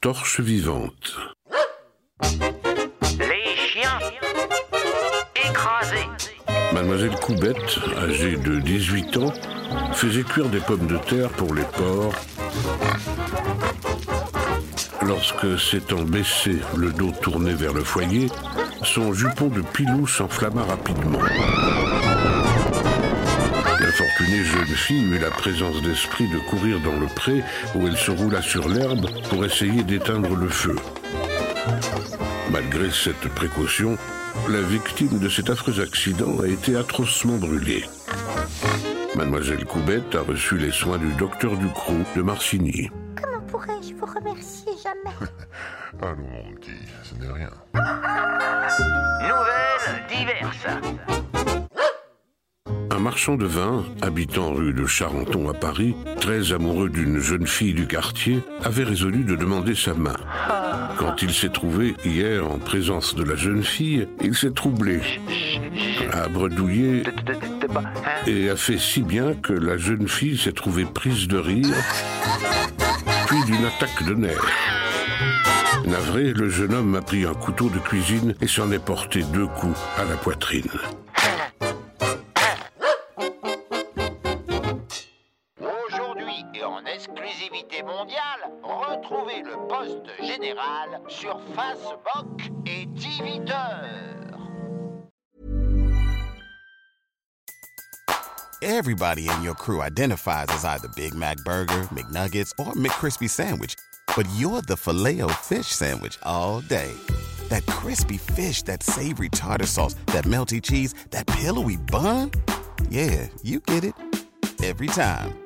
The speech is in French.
Torche vivante. Les chiens écrasés. Mademoiselle Coubette, âgée de 18 ans, faisait cuire des pommes de terre pour les porcs. Lorsque s'étant baissé, le dos tourné vers le foyer, son jupon de pilou s'enflamma rapidement. Fille eut la présence d'esprit de courir dans le pré où elle se roula sur l'herbe pour essayer d'éteindre le feu. Malgré cette précaution, la victime de cet affreux accident a été atrocement brûlée. Mademoiselle Coubette a reçu les soins du docteur Ducrot de Marcigny. Comment pourrais-je vous remercier jamais? Allons, mon petit, ce n'est rien. Nouvelles diverses. Marchand de vin, habitant rue de Charenton à Paris, très amoureux d'une jeune fille du quartier, avait résolu de demander sa main. Quand il s'est trouvé hier en présence de la jeune fille, il s'est troublé, a bredouillé et a fait si bien que la jeune fille s'est trouvée prise de rire, puis d'une attaque de nerfs. Navré, le jeune homme a pris un couteau de cuisine et s'en est porté deux coups à la poitrine. En exclusivité mondiale, retrouvez le poste général sur Facebook et Twitter. Everybody in your crew identifies as either Big Mac Burger, McNuggets, or McCrispy Sandwich. But you're the filet fish Sandwich all day. That crispy fish, that savory tartar sauce, that melty cheese, that pillowy bun. Yeah, you get it. Every time.